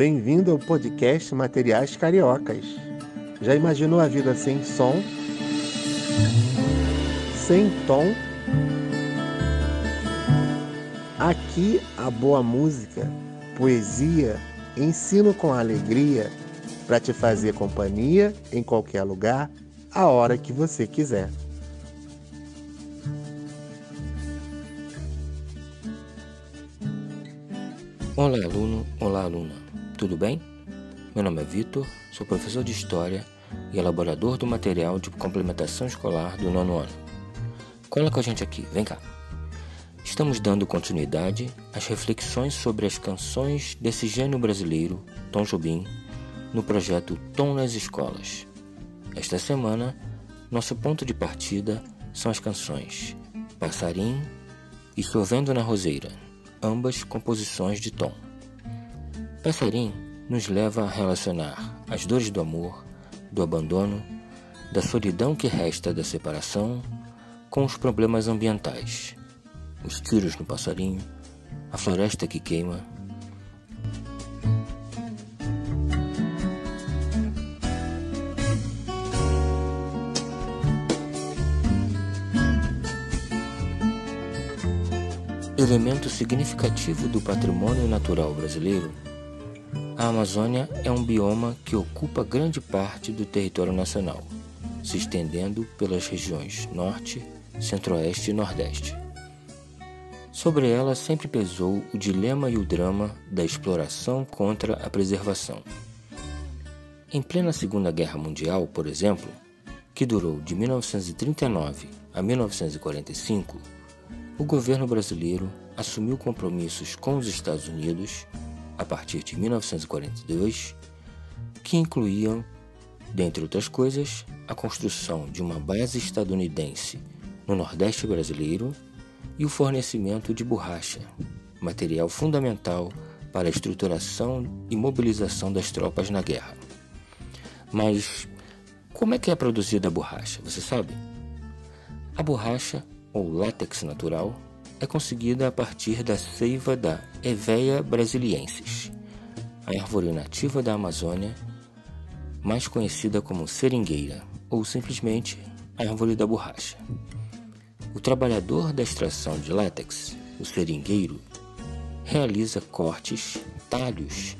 Bem-vindo ao podcast Materiais Cariocas. Já imaginou a vida sem som? Sem tom? Aqui a boa música, poesia, ensino com alegria para te fazer companhia em qualquer lugar, a hora que você quiser. Olá, aluno, olá, aluna. Tudo bem? Meu nome é Vitor, sou professor de História e elaborador do material de complementação escolar do nono ano. Cola com a gente aqui, vem cá. Estamos dando continuidade às reflexões sobre as canções desse gênio brasileiro, Tom Jobim, no projeto Tom nas Escolas. Esta semana, nosso ponto de partida são as canções Passarim e Chovendo na Roseira, ambas composições de Tom. Passarim nos leva a relacionar as dores do amor, do abandono, da solidão que resta da separação com os problemas ambientais, os tiros no passarinho, a floresta que queima. Elemento significativo do patrimônio natural brasileiro, a Amazônia é um bioma que ocupa grande parte do território nacional, se estendendo pelas regiões Norte, Centro-Oeste e Nordeste. Sobre ela sempre pesou o dilema e o drama da exploração contra a preservação. Em plena Segunda Guerra Mundial, por exemplo, que durou de 1939 a 1945, o governo brasileiro assumiu compromissos com os Estados Unidos a partir de 1942 que incluíam, dentre outras coisas, a construção de uma base estadunidense no Nordeste brasileiro e o fornecimento de borracha, material fundamental para a estruturação e mobilização das tropas na guerra. Mas como é que é produzida a borracha? Você sabe? A borracha, ou látex natural, é conseguida a partir da seiva da Hevea brasiliensis, a árvore nativa da Amazônia, mais conhecida como seringueira, ou simplesmente árvore da borracha. O trabalhador da extração de látex, o seringueiro, realiza cortes, talhos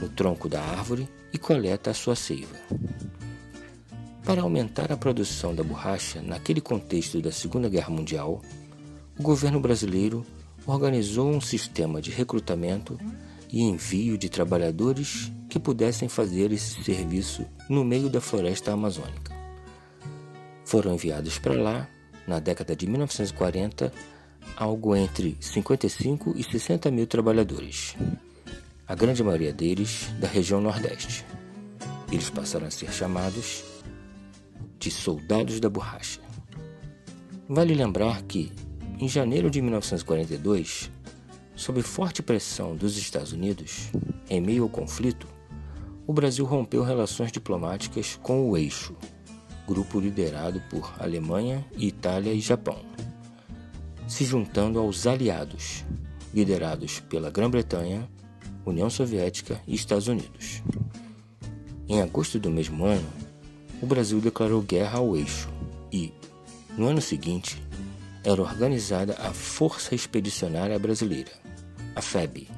no tronco da árvore e coleta a sua seiva. Para aumentar a produção da borracha naquele contexto da Segunda Guerra Mundial, o governo brasileiro organizou um sistema de recrutamento e envio de trabalhadores que pudessem fazer esse serviço no meio da floresta amazônica. Foram enviados para lá na década de 1940, algo entre 55 e 60 mil trabalhadores, a grande maioria deles da região Nordeste. Eles passaram a ser chamados de soldados da borracha. Vale lembrar que, em janeiro de 1942, sob forte pressão dos Estados Unidos, em meio ao conflito, o Brasil rompeu relações diplomáticas com o Eixo, grupo liderado por Alemanha, Itália e Japão, se juntando aos aliados, liderados pela Grã-Bretanha, União Soviética e Estados Unidos. Em agosto do mesmo ano, o Brasil declarou guerra ao eixo e, no ano seguinte, era organizada a Força Expedicionária Brasileira, a FEB,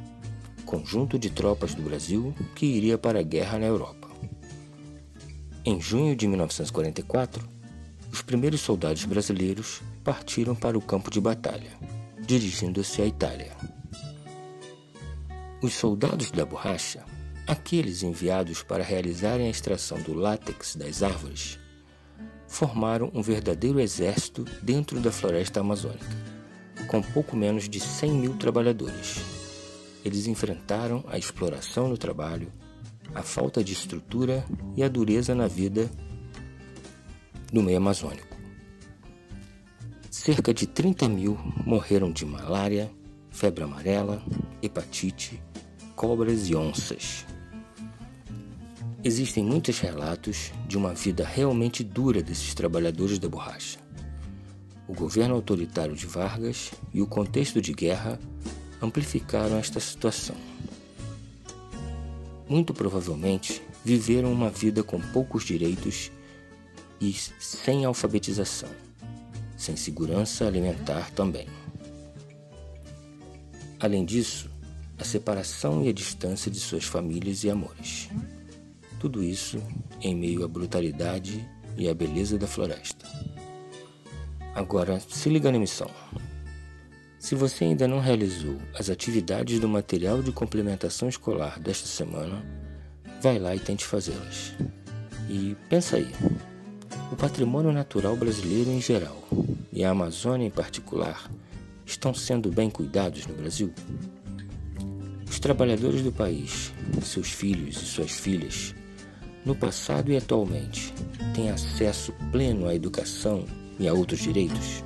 conjunto de tropas do Brasil que iria para a guerra na Europa. Em junho de 1944, os primeiros soldados brasileiros partiram para o campo de batalha, dirigindo-se à Itália. Os soldados da borracha, aqueles enviados para realizarem a extração do látex das árvores, formaram um verdadeiro exército dentro da floresta amazônica, com pouco menos de 100 mil trabalhadores. Eles enfrentaram a exploração no trabalho, a falta de estrutura e a dureza na vida no meio amazônico. Cerca de 30 mil morreram de malária, febre amarela, hepatite, cobras e onças. Existem muitos relatos de uma vida realmente dura desses trabalhadores da borracha. O governo autoritário de Vargas e o contexto de guerra amplificaram esta situação. muito provavelmente viveram uma vida com poucos direitos e sem alfabetização, sem segurança alimentar também. Além disso, a separação e a distância de suas famílias e amores. Tudo isso em meio à brutalidade e à beleza da floresta. Agora, se liga na missão. Se você ainda não realizou as atividades do material de complementação escolar desta semana, vai lá e tente fazê-las. E pensa aí: o patrimônio natural brasileiro em geral e a Amazônia em particular estão sendo bem cuidados no Brasil? Os trabalhadores do país, seus filhos e suas filhas, no passado e atualmente, têm acesso pleno à educação e a outros direitos?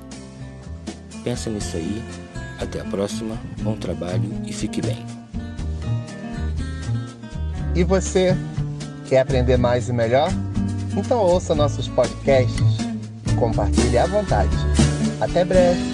Pensa nisso aí. Até a próxima. Bom trabalho e fique bem. E você quer aprender mais e melhor? Então ouça nossos podcasts compartilhe à vontade. Até breve!